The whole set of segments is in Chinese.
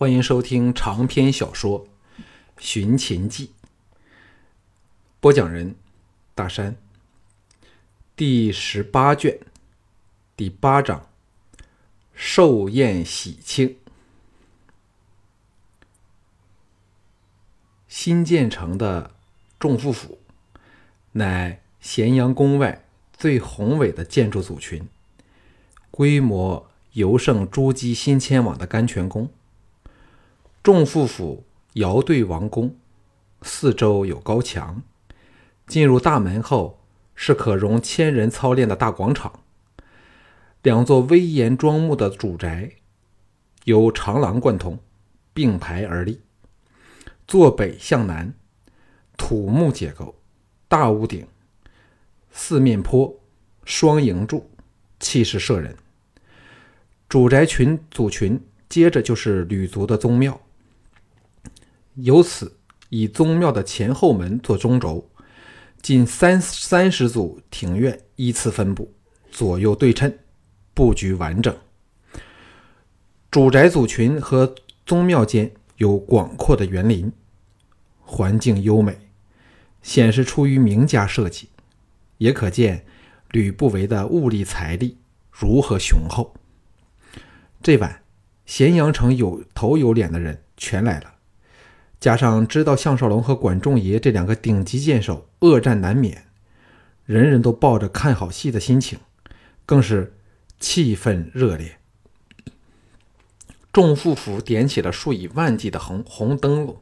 欢迎收听长篇小说《寻秦记》，播讲人大山，第十八卷第八章：寿宴喜庆。新建成的众富府，乃咸阳宫外最宏伟的建筑组群，规模尤胜朱姬新迁往的甘泉宫。众富府遥对王宫，四周有高墙。进入大门后，是可容千人操练的大广场。两座威严庄木的主宅，由长廊贯通，并排而立。坐北向南，土木结构，大屋顶，四面坡，双楹柱，气势慑人。主宅群组群，接着就是吕族的宗庙。由此以宗庙的前后门做中轴，近三三十组庭院依次分布，左右对称，布局完整。主宅组群和宗庙间有广阔的园林，环境优美，显示出于名家设计，也可见吕不韦的物力财力如何雄厚。这晚，咸阳城有头有脸的人全来了。加上知道项少龙和管仲爷这两个顶级剑手恶战难免，人人都抱着看好戏的心情，更是气氛热烈。众富府点起了数以万计的红红灯笼，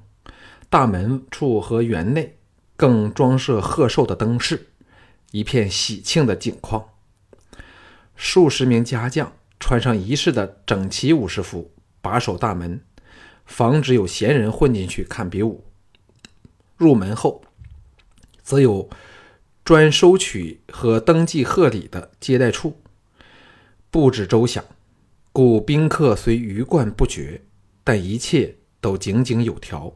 大门处和园内更装设贺寿的灯饰，一片喜庆的景况。数十名家将穿上仪式的整齐武士服，把守大门。防止有闲人混进去看比武。入门后，则有专收取和登记贺礼的接待处，布置周详，故宾客虽鱼贯不绝，但一切都井井有条，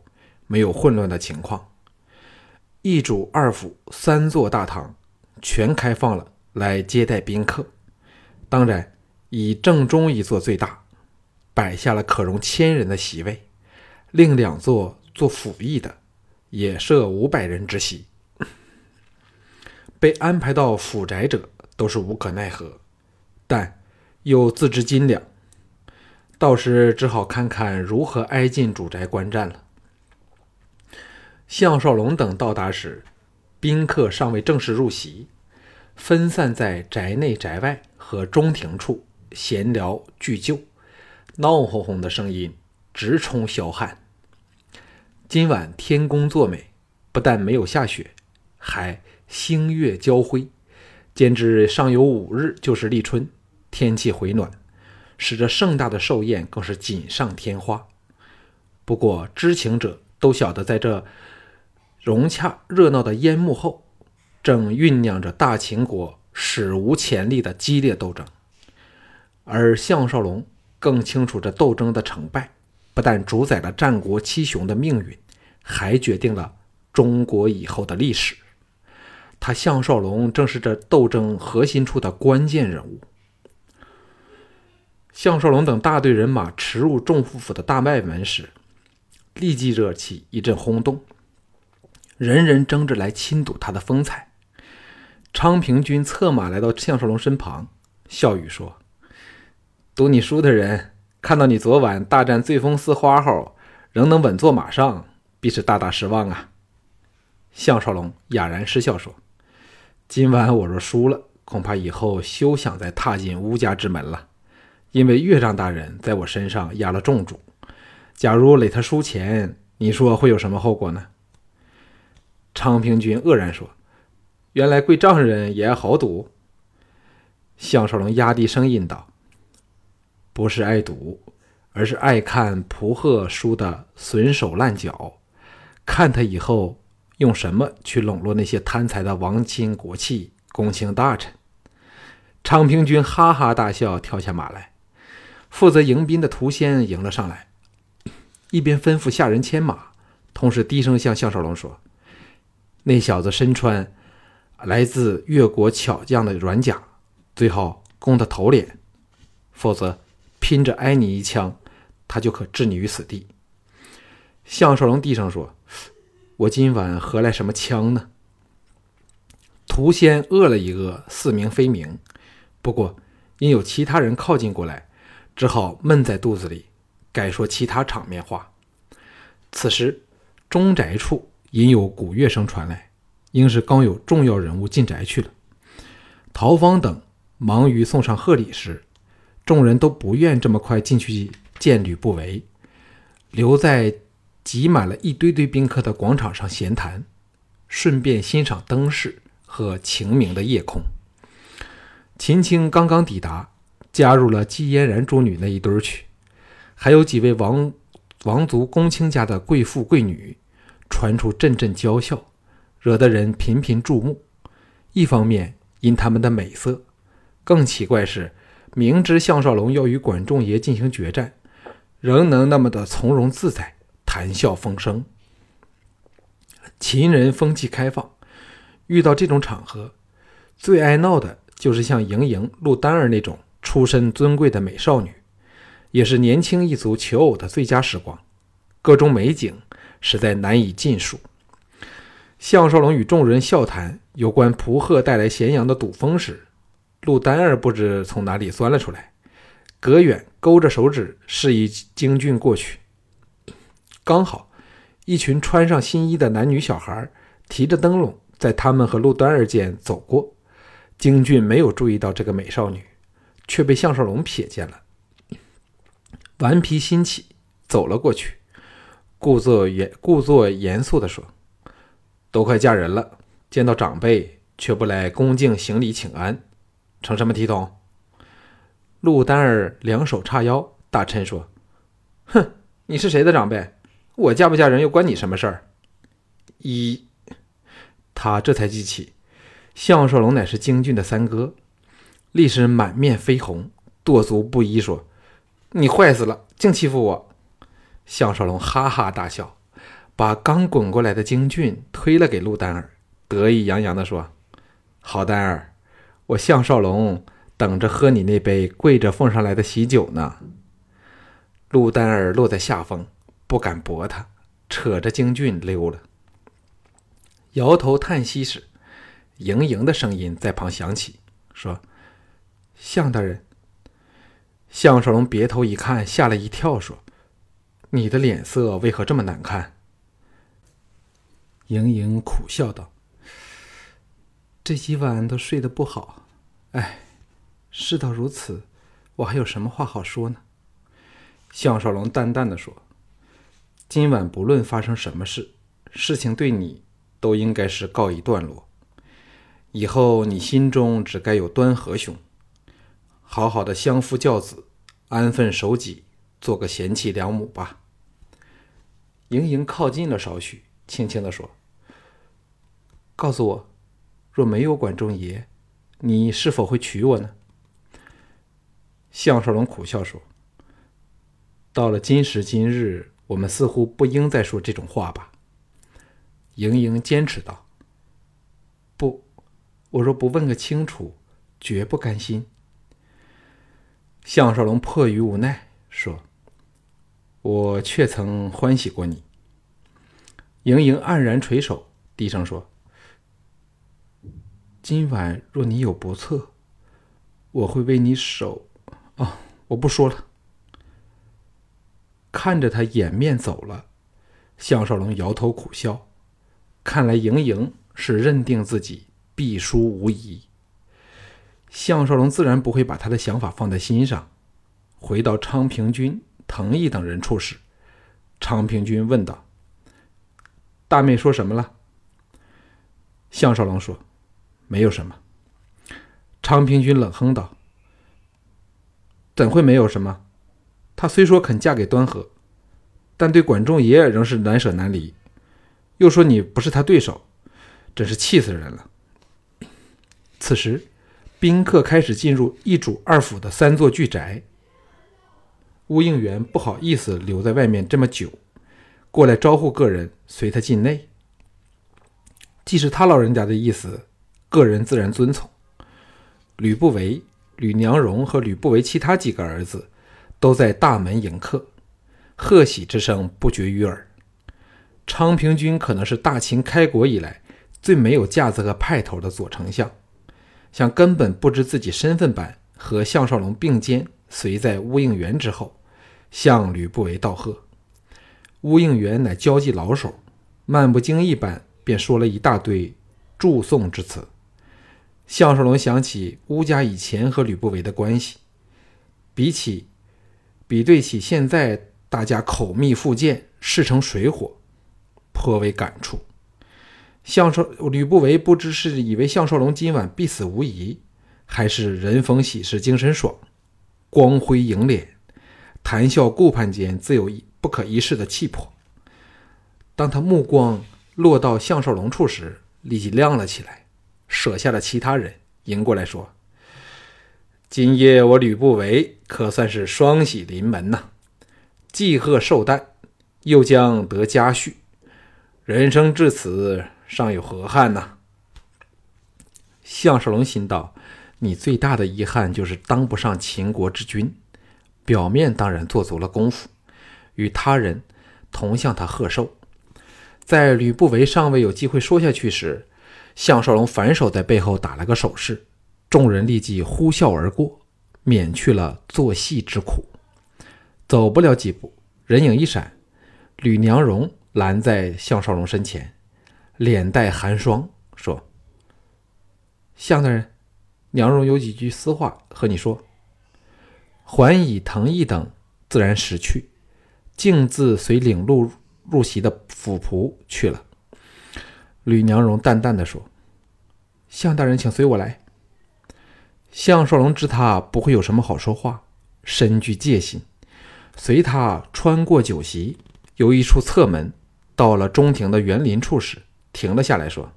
没有混乱的情况。一主二府三座大堂全开放了，来接待宾客。当然，以正中一座最大。摆下了可容千人的席位，另两座做府役的，也设五百人之席。被安排到府宅者都是无可奈何，但又自知斤两，到时只好看看如何挨进主宅观战了。项少龙等到达时，宾客尚未正式入席，分散在宅内、宅外和中庭处闲聊叙旧。闹哄哄的声音直冲霄汉。今晚天公作美，不但没有下雪，还星月交辉，兼之尚有五日就是立春，天气回暖，使这盛大的寿宴更是锦上添花。不过知情者都晓得，在这融洽热闹的烟幕后，正酝酿着大秦国史无前例的激烈斗争，而项少龙。更清楚，这斗争的成败，不但主宰了战国七雄的命运，还决定了中国以后的历史。他项少龙正是这斗争核心处的关键人物。项少龙等大队人马驰入众富府的大外门时，立即惹起一阵轰动，人人争着来亲睹他的风采。昌平君策马来到项少龙身旁，笑语说。读你书的人看到你昨晚大战醉风寺花后，仍能稳坐马上，必是大大失望啊。项少龙哑然失笑说：“今晚我若输了，恐怕以后休想再踏进乌家之门了，因为岳丈大人在我身上压了重注。假如累他输钱，你说会有什么后果呢？”昌平君愕然说：“原来贵丈人也爱豪赌。”项少龙压低声音道。不是爱赌，而是爱看蒲鹤输的损手烂脚，看他以后用什么去笼络那些贪财的王亲国戚、公卿大臣。昌平君哈哈大笑，跳下马来，负责迎宾的涂仙迎了上来，一边吩咐下人牵马，同时低声向项少龙说：“那小子身穿来自越国巧匠的软甲，最好攻他头脸，否则。”拼着挨你一枪，他就可置你于死地。项少龙低声说：“我今晚何来什么枪呢？”屠仙饿了一饿，似明非明。不过因有其他人靠近过来，只好闷在肚子里，改说其他场面话。此时中宅处隐有鼓乐声传来，应是刚有重要人物进宅去了。陶芳等忙于送上贺礼时，众人都不愿这么快进去见吕不韦，留在挤满了一堆堆宾客的广场上闲谈，顺便欣赏灯饰。和晴明的夜空，秦青刚刚抵达，加入了季嫣然诸女那一堆去，还有几位王王族公卿家的贵妇贵女，传出阵阵娇笑，惹得人频频注目。一方面因他们的美色，更奇怪是，明知项少龙要与管仲爷进行决战，仍能那么的从容自在，谈笑风生。秦人风气开放。遇到这种场合，最爱闹的就是像莹莹、陆丹儿那种出身尊贵的美少女，也是年轻一族求偶的最佳时光。各种美景实在难以尽数。项少龙与众人笑谈有关蒲鹤带来咸阳的赌风时，陆丹儿不知从哪里钻了出来，隔远勾着手指示意京俊过去。刚好一群穿上新衣的男女小孩提着灯笼。在他们和陆丹儿间走过，京俊没有注意到这个美少女，却被项少龙瞥见了。顽皮心起，走了过去，故作严故作严肃地说：“都快嫁人了，见到长辈却不来恭敬行礼请安，成什么体统？”陆丹儿两手叉腰，大嗔说：“哼，你是谁的长辈？我嫁不嫁人又关你什么事儿？”一。他这才记起，项少龙乃是京俊的三哥，立时满面绯红，跺足不依，说：“你坏死了，竟欺负我！”项少龙哈哈大笑，把刚滚过来的京俊推了给陆丹儿，得意洋洋地说：“好丹儿，我项少龙等着喝你那杯跪着奉上来的喜酒呢。”陆丹儿落在下风，不敢驳他，扯着京俊溜了。摇头叹息时，盈盈的声音在旁响起，说：“向大人。”项少龙别头一看，吓了一跳，说：“你的脸色为何这么难看？”盈盈苦笑道：“这几晚都睡得不好，哎，事到如此，我还有什么话好说呢？”项少龙淡淡的说：“今晚不论发生什么事，事情对你……”都应该是告一段落，以后你心中只该有端和兄，好好的相夫教子，安分守己，做个贤妻良母吧。盈盈靠近了少许，轻轻地说：“告诉我，若没有管仲爷，你是否会娶我呢？”项少龙苦笑说：“到了今时今日，我们似乎不应再说这种话吧。”盈盈坚持道：“不，我若不问个清楚，绝不甘心。”项少龙迫于无奈说：“我却曾欢喜过你。”盈盈黯然垂首，低声说：“今晚若你有不测，我会为你守。”哦，我不说了。看着他掩面走了，项少龙摇头苦笑。看来盈盈是认定自己必输无疑。项少龙自然不会把他的想法放在心上。回到昌平君、藤毅等人处时，昌平君问道：“大妹说什么了？”项少龙说：“没有什么。”昌平君冷哼道：“怎会没有什么？她虽说肯嫁给端和，但对管仲爷爷仍是难舍难离。”又说你不是他对手，真是气死人了。此时，宾客开始进入一主二府的三座巨宅。乌应元不好意思留在外面这么久，过来招呼个人随他进内。既是他老人家的意思，个人自然遵从。吕不韦、吕娘荣和吕不韦其他几个儿子都在大门迎客，贺喜之声不绝于耳。昌平君可能是大秦开国以来最没有架子和派头的左丞相，像根本不知自己身份般和项少龙并肩随在乌应元之后，向吕不韦道贺。乌应元乃交际老手，漫不经意般便说了一大堆祝颂之词。项少龙想起乌家以前和吕不韦的关系，比起比对起现在大家口蜜腹剑，势成水火，颇为感触。项少吕不韦不知是以为项少龙今晚必死无疑，还是人逢喜事精神爽，光辉迎脸，谈笑顾盼间自有一。不可一世的气魄。当他目光落到项少龙处时，立即亮了起来，舍下了其他人，迎过来说：“今夜我吕不韦可算是双喜临门呐！既贺寿诞，又将得家婿，人生至此，尚有何憾呢？”项少龙心道：“你最大的遗憾就是当不上秦国之君，表面当然做足了功夫。”与他人同向他贺寿，在吕不韦尚未有机会说下去时，项少龙反手在背后打了个手势，众人立即呼啸而过，免去了做戏之苦。走不了几步，人影一闪，吕娘荣拦在项少龙身前，脸带寒霜，说：“项大人，娘荣有几句私话和你说。”桓乙、藤毅等自然识趣。径自随领路入席的府仆去了。吕娘荣淡淡的说：“向大人，请随我来。”项少龙知他不会有什么好说话，深具戒心，随他穿过酒席，由一处侧门到了中庭的园林处时，停了下来，说：“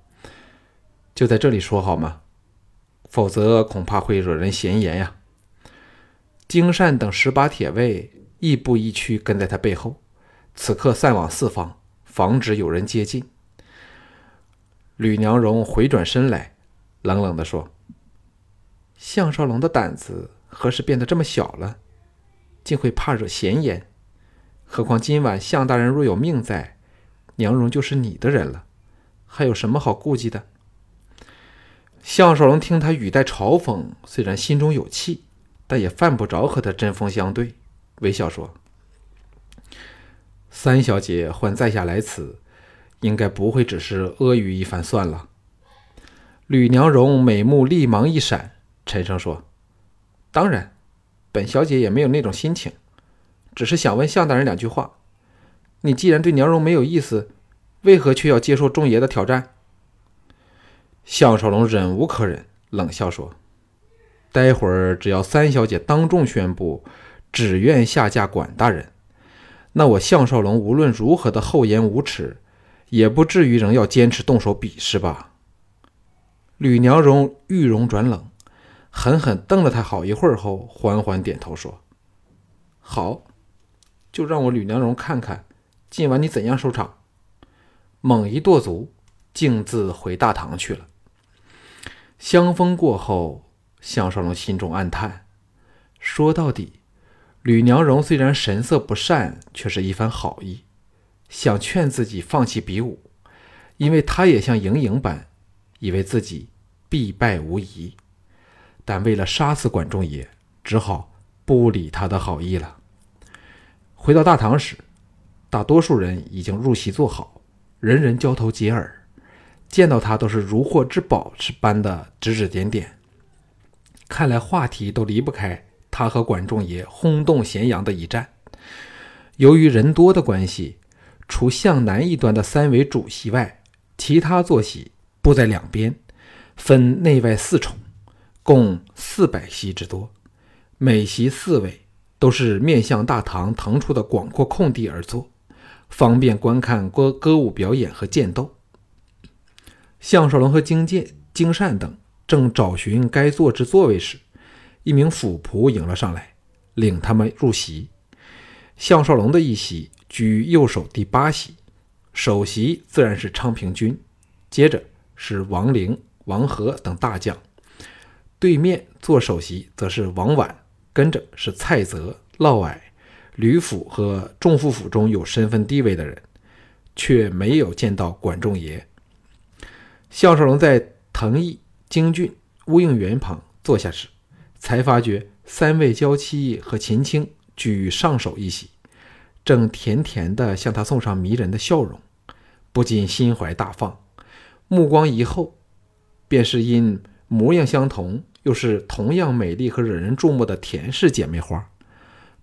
就在这里说好吗？否则恐怕会惹人闲言呀。”金善等十把铁卫。亦步亦趋跟在他背后，此刻散往四方，防止有人接近。吕娘荣回转身来，冷冷地说：“项少龙的胆子何时变得这么小了？竟会怕惹闲言？何况今晚项大人若有命在，娘荣就是你的人了，还有什么好顾忌的？”项少龙听他语带嘲讽，虽然心中有气，但也犯不着和他针锋相对。微笑说：“三小姐唤在下来此，应该不会只是阿谀一番算了。”吕娘荣美目立芒一闪，沉声说：“当然，本小姐也没有那种心情，只是想问向大人两句话。你既然对娘荣没有意思，为何却要接受众爷的挑战？”项少龙忍无可忍，冷笑说：“待会儿只要三小姐当众宣布。”只愿下嫁管大人，那我项少龙无论如何的厚颜无耻，也不至于仍要坚持动手比试吧？吕娘荣玉容转冷，狠狠瞪了他好一会儿后，缓缓点头说：“好，就让我吕娘荣看看今晚你怎样收场。”猛一跺足，径自回大堂去了。香风过后，项少龙心中暗叹：说到底。吕娘荣虽然神色不善，却是一番好意，想劝自己放弃比武，因为他也像莹莹般，以为自己必败无疑。但为了杀死管仲爷，只好不理他的好意了。回到大堂时，大多数人已经入席坐好，人人交头接耳，见到他都是如获至宝似般的指指点点，看来话题都离不开。他和管仲爷轰动咸阳的一战，由于人多的关系，除向南一端的三位主席外，其他坐席布在两边，分内外四重，共四百席之多。每席四位，都是面向大堂腾出的广阔空地而坐，方便观看歌歌舞表演和剑斗。项少龙和金剑、金善等正找寻该坐之座位时。一名府仆迎了上来，领他们入席。项少龙的一席居右手第八席，首席自然是昌平君，接着是王陵、王和等大将。对面坐首席则是王婉，跟着是蔡泽、嫪毐、吕府和仲父府中有身份地位的人，却没有见到管仲爷。项少龙在藤毅、京俊、乌应元旁坐下时，才发觉三位娇妻和秦青居上首一席，正甜甜地向他送上迷人的笑容，不禁心怀大放，目光一后，便是因模样相同，又是同样美丽和惹人注目的田氏姐妹花。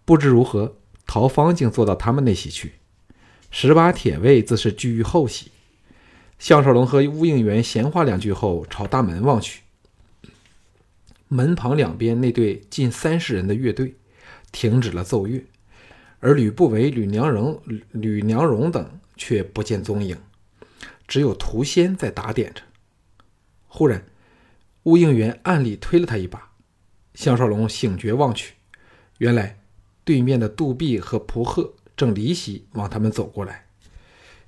不知如何，陶芳竟坐到他们那席去，十八铁卫自是居于后席。项少龙和乌应元闲话两句后，朝大门望去。门旁两边那对近三十人的乐队停止了奏乐，而吕不韦、吕娘荣、吕娘荣等却不见踪影，只有涂仙在打点着。忽然，乌应元暗里推了他一把，项少龙醒觉望去，原来对面的杜弼和蒲贺正离席往他们走过来。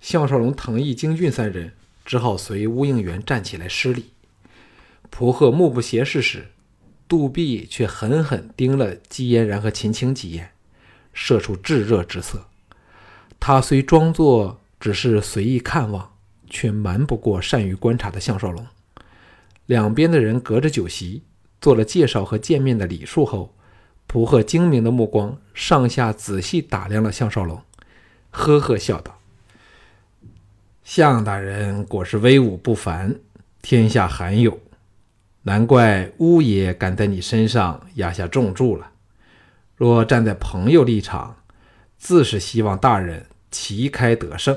项少龙、藤毅、京俊三人。只好随乌应元站起来施礼。蒲贺目不斜视时，杜弼却狠狠盯了姬嫣然和秦青几眼，射出炙热之色。他虽装作只是随意看望，却瞒不过善于观察的项少龙。两边的人隔着酒席做了介绍和见面的礼数后，蒲鹤精明的目光上下仔细打量了项少龙，呵呵笑道。项大人果是威武不凡，天下罕有，难怪乌爷敢在你身上压下重注了。若站在朋友立场，自是希望大人旗开得胜；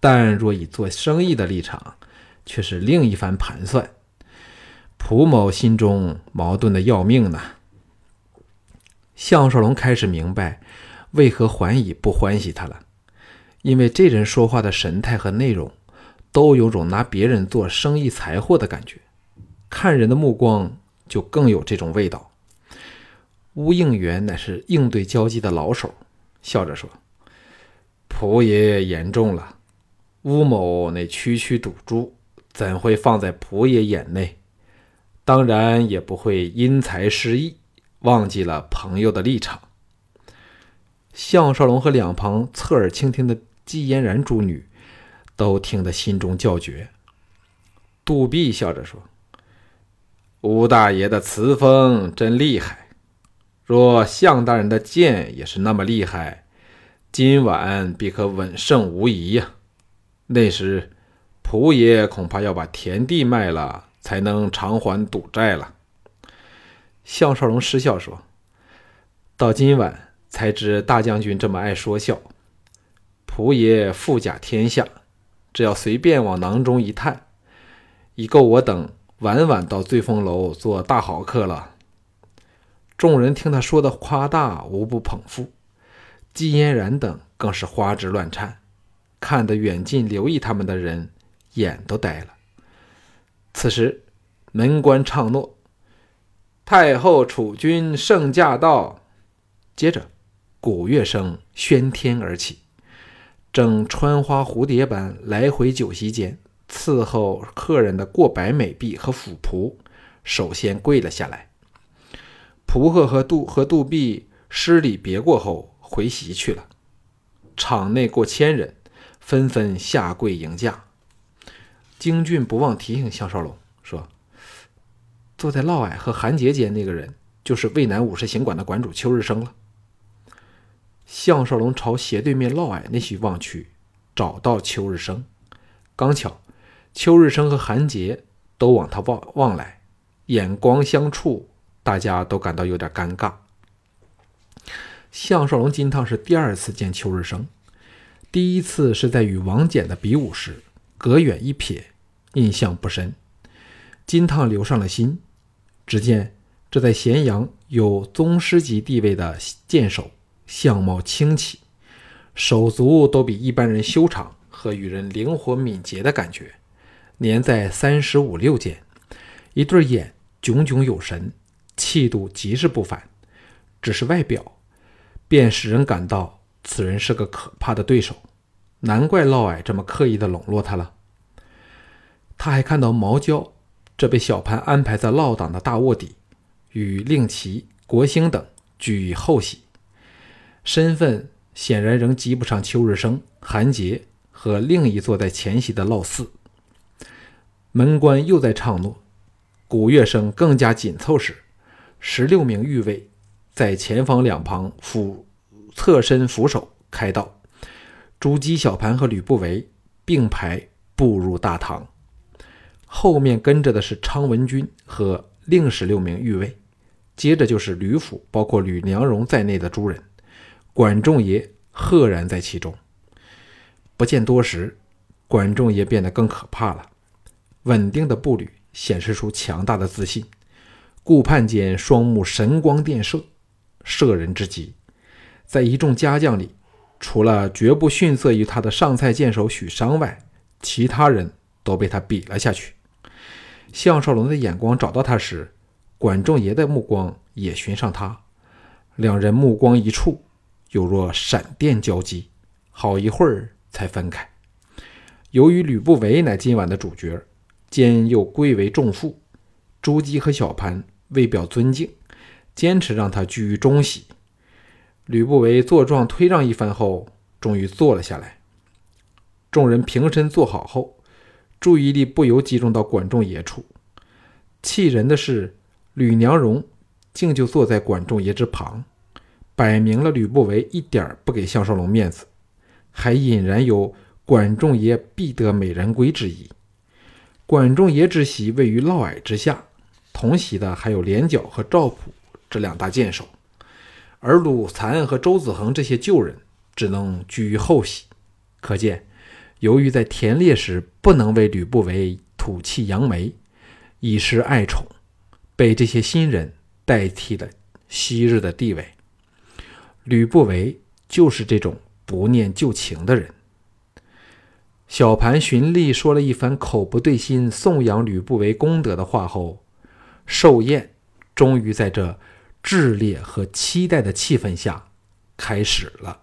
但若以做生意的立场，却是另一番盘算。蒲某心中矛盾的要命呢。项少龙开始明白，为何桓乙不欢喜他了。因为这人说话的神态和内容，都有种拿别人做生意财货的感觉，看人的目光就更有这种味道。乌应元乃是应对交际的老手，笑着说：“蒲爷言重了，乌某那区区赌注，怎会放在蒲爷眼内？当然也不会因财失义，忘记了朋友的立场。”项少龙和两旁侧耳倾听的。季嫣然诸女都听得心中叫绝。杜弼笑着说：“吴大爷的词风真厉害，若项大人的剑也是那么厉害，今晚必可稳胜无疑呀。那时，仆爷恐怕要把田地卖了，才能偿还赌债了。”项少龙失笑说：“到今晚才知大将军这么爱说笑。”仆爷富甲天下，只要随便往囊中一探，已够我等晚晚到醉风楼做大豪客了。众人听他说的夸大，无不捧腹。季嫣然等更是花枝乱颤，看得远近留意他们的人眼都呆了。此时门官唱诺：“太后储君圣驾到。”接着鼓乐声喧天而起。正穿花蝴蝶般来回酒席间伺候客人的过百美婢和府仆，首先跪了下来。蒲贺和杜和杜弼施礼别过后回席去了。场内过千人，纷纷下跪迎驾。京俊不忘提醒项少龙说：“坐在嫪毐和韩杰间那个人，就是渭南武士行馆的馆主邱日升了。”项少龙朝斜对面嫪毐那席望去，找到邱日升。刚巧，邱日升和韩杰都往他望望来，眼光相触，大家都感到有点尴尬。项少龙金汤是第二次见邱日升，第一次是在与王翦的比武时，隔远一瞥，印象不深。金汤留上了心。只见这在咸阳有宗师级地位的剑手。相貌清奇，手足都比一般人修长和与人灵活敏捷的感觉，年在三十五六间，一对眼炯炯有神，气度极是不凡。只是外表，便使人感到此人是个可怕的对手。难怪嫪毐这么刻意的笼络他了。他还看到毛娇，这被小潘安排在嫪党的大卧底，与令旗、国兴等居于后席。身份显然仍及不上邱日升、韩杰和另一坐在前席的老四。门官又在唱诺，鼓乐声更加紧凑时，十六名御卫在前方两旁俯侧身扶手开道，朱姬、小盘和吕不韦并排步入大堂，后面跟着的是昌文君和另十六名御卫，接着就是吕府，包括吕娘荣在内的诸人，管仲爷赫然在其中。不见多时，管仲爷变得更可怕了。稳定的步履显示出强大的自信，顾盼间双目神光电射，摄人之极。在一众家将里，除了绝不逊色于他的上蔡剑手许商外，其他人都被他比了下去。项少龙的眼光找到他时，管仲爷的目光也寻上他，两人目光一触，有若闪电交击，好一会儿才分开。由于吕不韦乃今晚的主角。兼又贵为重负，朱姬和小盘为表尊敬，坚持让他居于中席。吕不韦坐状推让一番后，终于坐了下来。众人平身坐好后，注意力不由集中到管仲爷处。气人的是，吕娘荣竟就坐在管仲爷之旁，摆明了吕不韦一点不给项少龙面子，还隐然有管仲爷必得美人归之意。管仲爷之席位于嫪毐之下，同席的还有连角和赵普这两大剑手，而鲁残和周子恒这些旧人只能居于后席。可见，由于在田猎时不能为吕不韦吐气扬眉，以示爱宠，被这些新人代替了昔日的地位。吕不韦就是这种不念旧情的人。小盘循例说了一番口不对心、颂扬吕不韦功德的话后，寿宴终于在这炽烈和期待的气氛下开始了。